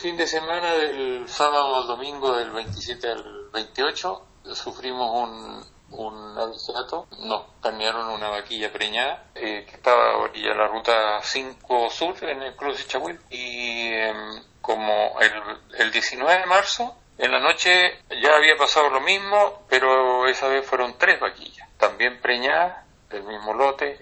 fin de semana del sábado al domingo del 27 al 28 sufrimos un, un avisato, nos carnearon una vaquilla preñada eh, que estaba a orilla de la ruta 5 sur en el cruce Chahuil. Y em, como el, el 19 de marzo en la noche ya había pasado lo mismo pero esa vez fueron tres vaquillas también preñadas del mismo lote